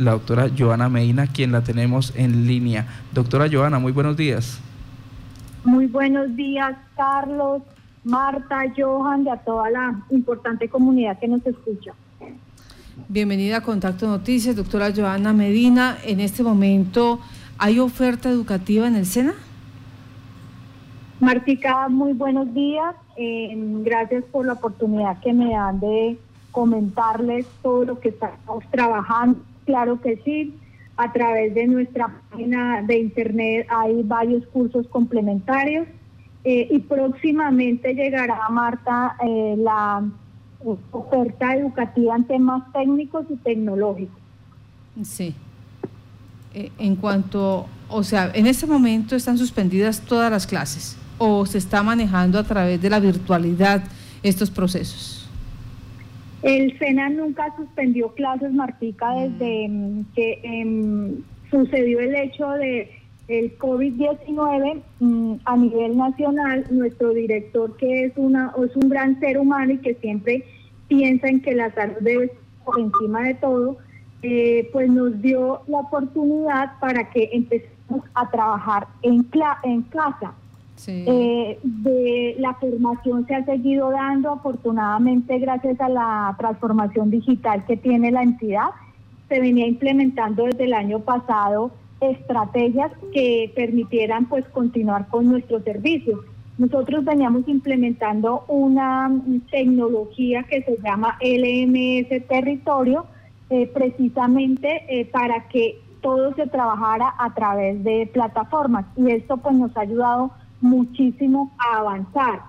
la doctora Joana Medina, quien la tenemos en línea. Doctora Joana, muy buenos días. Muy buenos días, Carlos, Marta, Johan, y a toda la importante comunidad que nos escucha. Bienvenida a Contacto Noticias, doctora Joana Medina. En este momento, ¿hay oferta educativa en el SENA? Martica, muy buenos días. Eh, gracias por la oportunidad que me dan de comentarles todo lo que estamos trabajando. Claro que sí, a través de nuestra página de internet hay varios cursos complementarios eh, y próximamente llegará, Marta, eh, la oferta educativa en temas técnicos y tecnológicos. Sí. en cuanto, o sea, en este momento están suspendidas todas las clases o se está manejando a través de la virtualidad estos procesos? El SENA nunca suspendió clases, Martica, mm. desde mm, que em, sucedió el hecho de el COVID-19 mm, a nivel nacional. Nuestro director, que es, una, es un gran ser humano y que siempre piensa en que la salud debe estar por encima de todo, eh, pues nos dio la oportunidad para que empecemos a trabajar en, en casa. Eh, de la formación se ha seguido dando, afortunadamente gracias a la transformación digital que tiene la entidad. Se venía implementando desde el año pasado estrategias que permitieran pues continuar con nuestros servicios. Nosotros veníamos implementando una tecnología que se llama LMS Territorio, eh, precisamente eh, para que todo se trabajara a través de plataformas y esto pues nos ha ayudado muchísimo a avanzar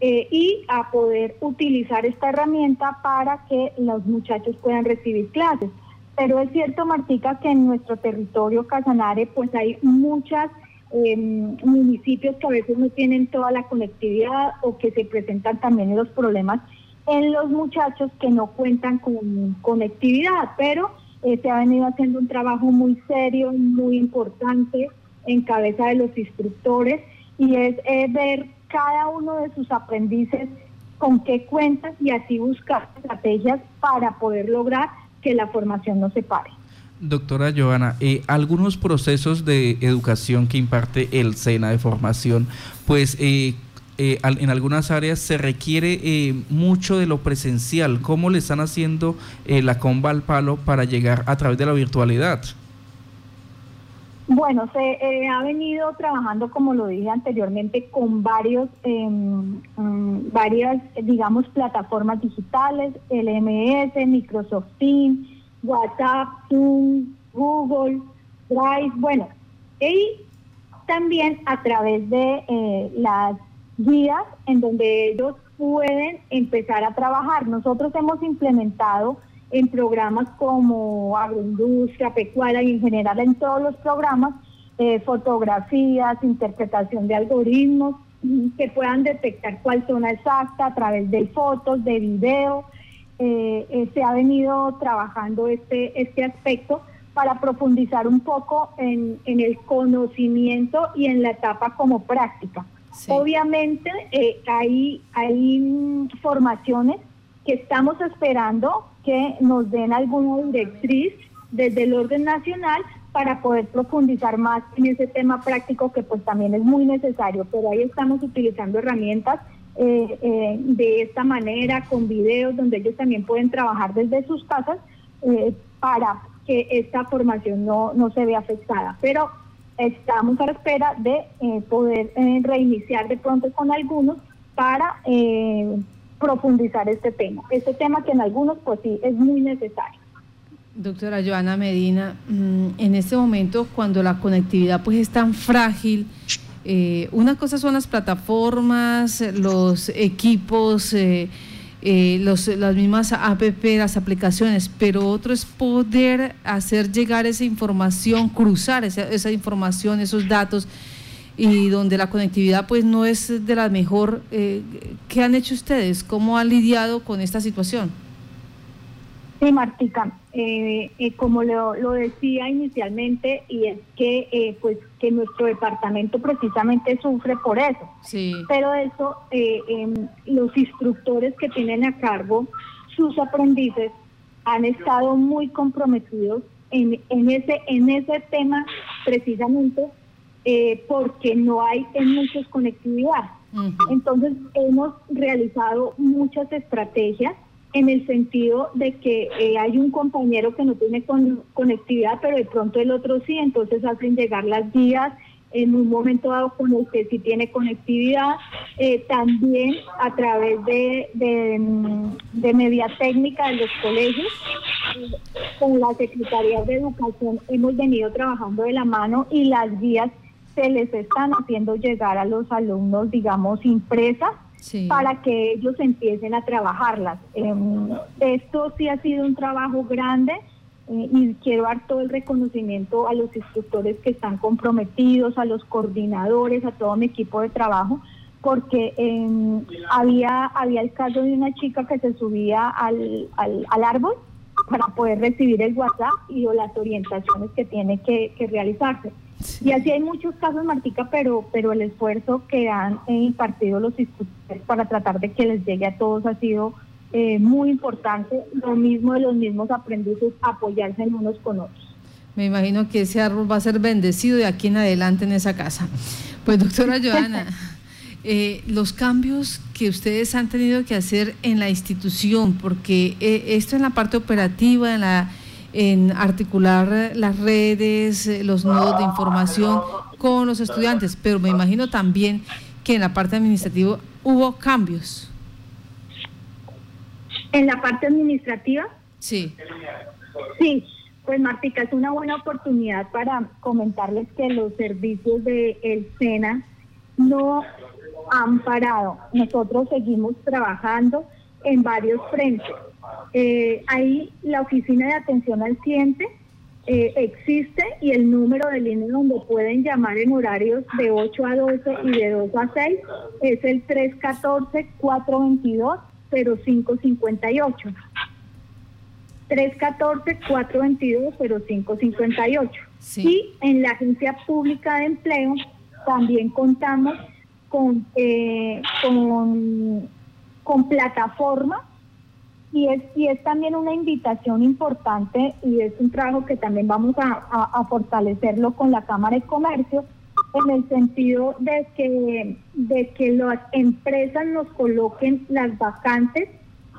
eh, y a poder utilizar esta herramienta para que los muchachos puedan recibir clases. Pero es cierto, Martica, que en nuestro territorio Casanare pues hay muchas em, municipios que a veces no tienen toda la conectividad o que se presentan también los problemas en los muchachos que no cuentan con conectividad, pero eh, se ha venido haciendo un trabajo muy serio, muy importante en cabeza de los instructores y es ver cada uno de sus aprendices con qué cuentan y así buscar estrategias para poder lograr que la formación no se pare. Doctora Joana, eh, algunos procesos de educación que imparte el SENA de formación, pues eh, eh, en algunas áreas se requiere mucho de lo presencial. ¿Cómo le están haciendo la comba al palo para llegar a través de la virtualidad? Bueno, se eh, ha venido trabajando, como lo dije anteriormente, con varios, mm, varias, digamos, plataformas digitales, LMS, Microsoft Teams, WhatsApp, Zoom, Google, Drive, bueno, y también a través de eh, las guías en donde ellos pueden empezar a trabajar. Nosotros hemos implementado en programas como agroindustria, pecuaria y en general en todos los programas, eh, fotografías, interpretación de algoritmos mm, que puedan detectar cuál zona exacta a través de fotos, de video. Eh, eh, se ha venido trabajando este, este aspecto para profundizar un poco en, el conocimiento y en la etapa como práctica. Obviamente hay, hay mm, formaciones que estamos esperando que nos den alguna directriz desde el orden nacional para poder profundizar más en ese tema práctico que pues también es muy necesario, pero ahí estamos utilizando herramientas eh, eh, de esta manera, con videos donde ellos también pueden trabajar desde sus casas eh, para que esta formación no, no se vea afectada. Pero estamos a la espera de poder reiniciar de pronto con algunos para profundizar este tema. Este tema que en algunos pues sí es muy necesario. Doctora Joana Medina, mm, en este momento cuando la conectividad pues es tan frágil, eh, una cosa son las plataformas, los equipos, eh, eh, los, las mismas app, las aplicaciones, pero otro es poder hacer llegar esa información, cruzar esa, esa información, esos datos y donde la conectividad pues no es de la mejor. Eh, ¿Qué han hecho ustedes? ¿Cómo han lidiado con esta situación? Sí, Martica, eh, eh, como lo, lo, decía inicialmente, y es que pues que nuestro departamento precisamente sufre por eso. Sí. Pero eso, em, los instructores que tienen a cargo sus aprendices han estado muy comprometidos en, en, ese, en ese tema precisamente eh, porque no hay en muchos conectividad. Entonces hemos realizado muchas estrategias en el sentido de que eh, hay un compañero que no tiene conectividad, pero de pronto el otro sí, entonces hacen llegar las guías en un momento dado con el que sí tiene conectividad, eh, también a través de, de, de, media técnica de los colegios, con la Secretaría de Educación hemos venido trabajando de la mano y las guías se les están haciendo llegar a los alumnos, digamos, impresas para que ellos empiecen a trabajarlas. Em, esto sí ha sido un trabajo grande eh, y quiero dar todo el reconocimiento a los instructores que están comprometidos, a los coordinadores, a todo mi equipo de trabajo, porque em, había, había el caso de una chica que se subía al, al, al árbol para poder recibir el WhatsApp y o las orientaciones que tiene que, realizarse. Y así hay muchos casos, Martica, pero, pero el esfuerzo que han impartido los instructores para tratar de que les llegue a todos ha sido eh, muy importante. Lo mismo de los mismos aprendices, apoyarse en unos con otros. Me imagino que ese árbol va a ser bendecido de aquí en adelante en esa casa. Pues doctora Joana. Eh, los cambios que ustedes han tenido que hacer en la institución, porque eh, esto en la parte operativa, en, la, en articular las redes, eh, los nodos de información con los estudiantes, pero me imagino también que en la parte administrativa hubo cambios. ¿En la parte administrativa? Sí. Sí, pues Martica, es una buena oportunidad para comentarles que los servicios de el SENA no han parado. Nosotros seguimos trabajando en varios frentes. Eh, ahí la oficina de atención al cliente eh, existe y el número de línea donde pueden llamar en horarios de 8 a 12 y de 2 a 6 es el 314-422-0558. 314-422-0558. Y en la Agencia Pública de Empleo también contamos con, eh, con, con plataforma y es, y es también una invitación importante y es un trabajo que también vamos a, fortalecerlo con la Cámara de Comercio en el sentido de que, de que las empresas nos coloquen las vacantes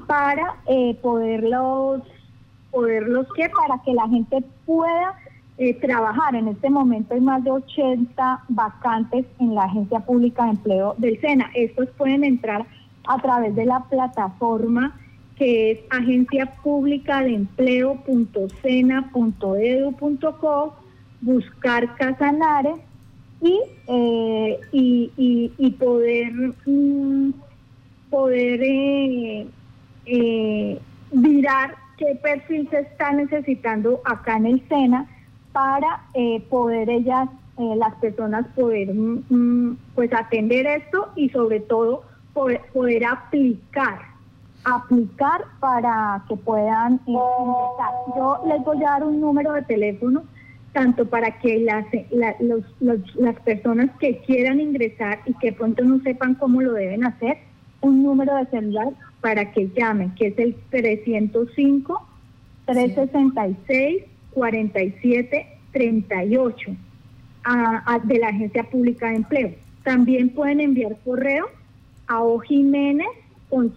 para eh, poderlos, poderlos que para que la gente pueda eh, trabajar. En este momento hay más de 80 vacantes en la Agencia Pública de Empleo del SENA. Estos pueden entrar a través de la plataforma que es agencia pública de empleo.sena.edu.co, buscar Casanare y, eh, y, y, poder, mm, poder eh, eh, mirar qué perfil se está necesitando acá en el SENA para eh, poder ellas, las personas poder mm, mm, pues atender esto y sobre todo poder, poder aplicar, aplicar para que puedan ingresar. Yo les voy a dar un número de teléfono tanto para que las, las personas que quieran ingresar y que pronto no sepan cómo lo deben hacer, un número de celular para que llamen, que es el 305 366 4738 a, de la Agencia Pública de Empleo. También pueden enviar correo a ojiménez con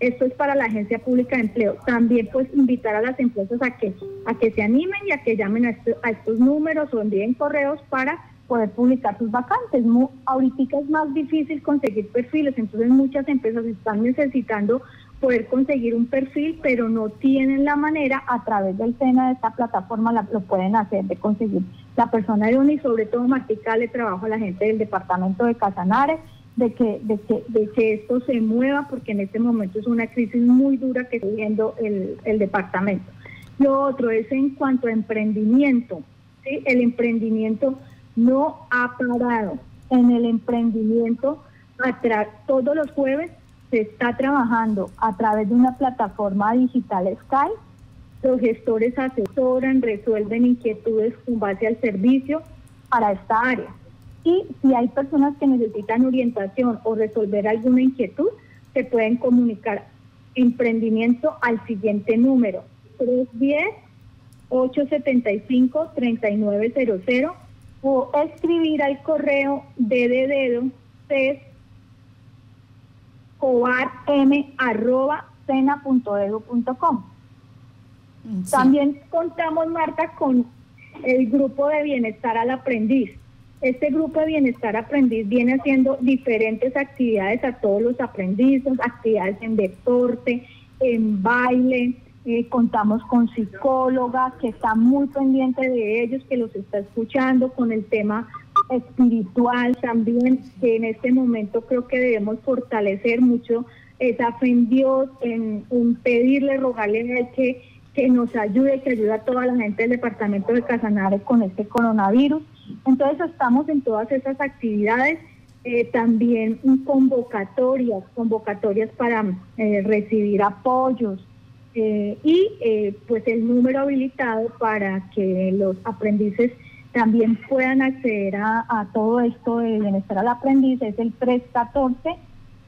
Esto es para la Agencia Pública de Empleo. También pues invitar a las empresas a que a que se animen y a que llamen a, a estos números o envíen correos para poder publicar sus vacantes. ahorita es más difícil conseguir perfiles, entonces muchas empresas están necesitando poder conseguir un perfil, pero no tienen la manera a través del SENA de esta plataforma, lo pueden hacer, de conseguir la persona de uno y sobre todo Martica le trabajo a la gente del departamento de Casanares, de que, de que, de que esto se mueva, porque en este momento es una crisis muy dura que está viviendo el, el departamento. Lo otro es en cuanto a emprendimiento, ¿sí? el emprendimiento no ha parado. En el emprendimiento, todos los jueves se está trabajando a través de una plataforma digital Sky. Los gestores asesoran, resuelven inquietudes con base al servicio para esta área. Y si hay personas que necesitan orientación o resolver alguna inquietud, se pueden comunicar emprendimiento al siguiente número 310-875-3900 o escribir al correo de dedo También contamos, Marta, con el grupo de bienestar al aprendiz. Este grupo de bienestar aprendiz viene haciendo diferentes actividades a todos los aprendices, actividades en deporte, en baile, eh, contamos con psicóloga que está muy pendiente de ellos, que los está escuchando con el tema espiritual también, que en este momento creo que debemos fortalecer mucho esa fe en Dios, en, pedirle, rogarle a él que, que nos ayude, que ayude a toda la gente del departamento de Casanare con este coronavirus. Entonces estamos en todas esas actividades, eh, también convocatorias, convocatorias para eh, recibir apoyos eh, y pues el número habilitado para que los aprendices también puedan acceder a, todo esto de bienestar al aprendiz es el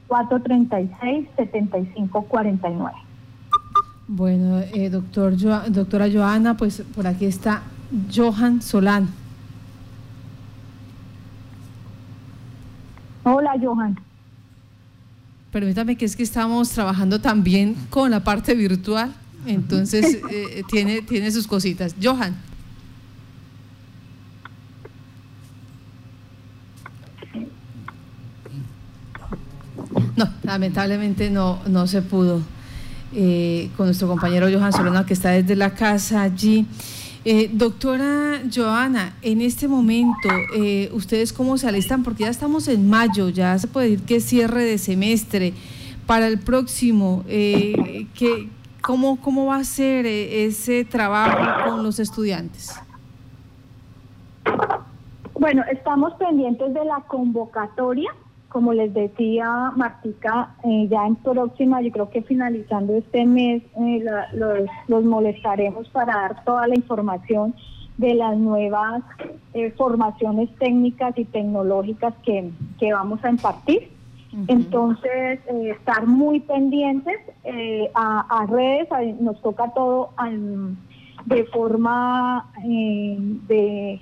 314-436-7549. Bueno, doctor doctora Joana, pues por aquí está Johan Solano. Hola, Johan. Permítame que es que estamos trabajando también con la parte virtual, entonces eh, tiene, tiene sus cositas. Johan. No, lamentablemente no, no se pudo. Eh, con nuestro compañero Johan Solano, que está desde la casa allí. Eh, doctora Joana, en este momento, eh, ¿ustedes cómo se alistan? Porque ya estamos en mayo, ya se puede decir que cierre de semestre. Para el próximo, eh, cómo, ¿cómo va a ser eh, ese trabajo con los estudiantes? Bueno, estamos pendientes de la convocatoria como les decía Martica, eh, ya en próxima, yo creo que finalizando este mes, eh, los, molestaremos para dar toda la información de las nuevas eh, formaciones técnicas y tecnológicas que, vamos a impartir. Entonces, estar muy pendientes a, redes, nos toca todo de forma de,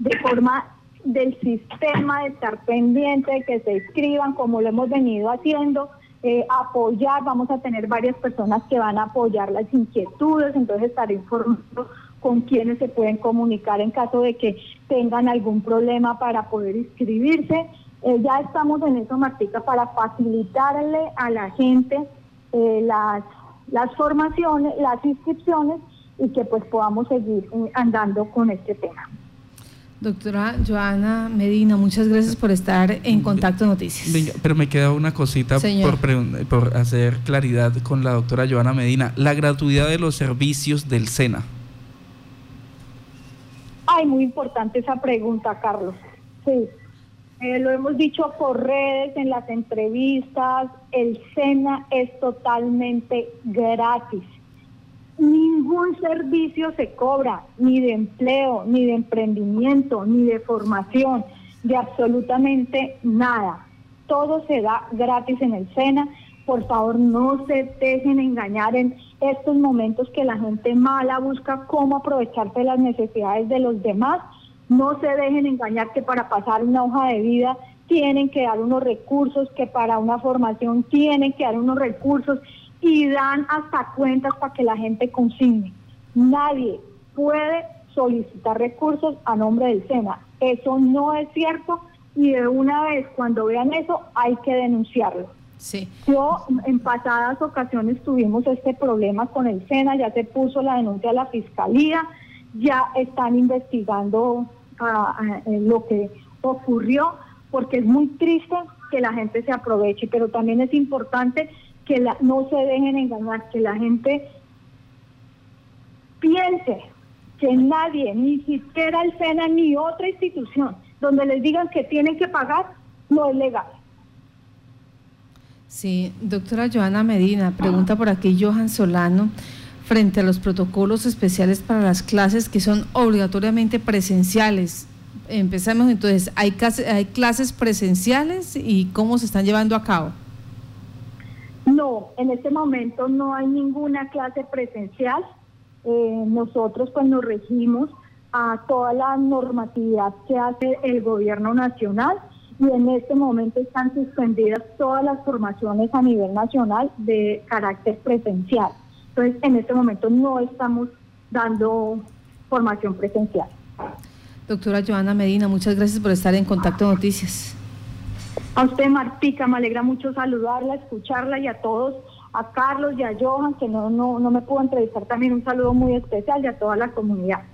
de forma del sistema, de estar pendiente, de que se inscriban, como lo hemos venido haciendo, eh, apoyar, vamos a tener varias personas que van a apoyar las inquietudes, entonces estaré informando con quienes se pueden comunicar en caso de que tengan algún problema para poder inscribirse. Eh, ya estamos en eso, Martica, para facilitarle a la gente eh, las, las formaciones, las inscripciones y que pues podamos seguir andando con este tema. Doctora Joana Medina, muchas gracias por estar en Contacto Noticias. pero me queda una cosita por, por, hacer claridad con la doctora Joana Medina. La gratuidad de los servicios del SENA. Ay, muy importante esa pregunta, Carlos. Sí, eh, lo hemos dicho por redes, en las entrevistas, el SENA es totalmente gratis. Ningún servicio se cobra, ni de empleo, ni de emprendimiento, ni de formación, de absolutamente nada. Todo se da gratis en el SENA. Por favor, no se dejen engañar en estos momentos que la gente mala busca cómo aprovecharse las necesidades de los demás. No se dejen engañar que para pasar una hoja de vida tienen que dar unos recursos, que para una formación tienen que dar unos recursos y dan hasta cuentas para que la gente consigne. Nadie puede solicitar recursos a nombre del SENA. Eso no es cierto y de una vez cuando vean eso hay que denunciarlo. Sí. Yo en pasadas ocasiones tuvimos este problema con el SENA, ya se puso la denuncia a la fiscalía, ya están investigando eh, lo que ocurrió, porque es muy triste que la gente se aproveche, pero también es importante que la, no se dejen engañar, que la gente piense que nadie, ni siquiera el SENA ni otra institución, donde les digan que tienen que pagar, no es legal. Sí, doctora Joana Medina, pregunta por aquí Johan Solano, frente a los protocolos especiales para las clases que son obligatoriamente presenciales. Empezamos entonces, ¿hay, hay clases presenciales y cómo se están llevando a cabo? En este momento no hay ninguna clase presencial. Eh, nosotros pues nos regimos a toda la normatividad que hace el gobierno nacional y en este momento están suspendidas todas las formaciones a nivel nacional de carácter presencial. Entonces, en este momento no estamos dando formación presencial. Doctora Joana Medina, muchas gracias por estar en Contacto Noticias. A usted, Martica, me alegra mucho saludarla, escucharla y a todos, a Carlos y a Johan, que no, no, no me pudo entrevistar, también un saludo muy especial y a toda la comunidad.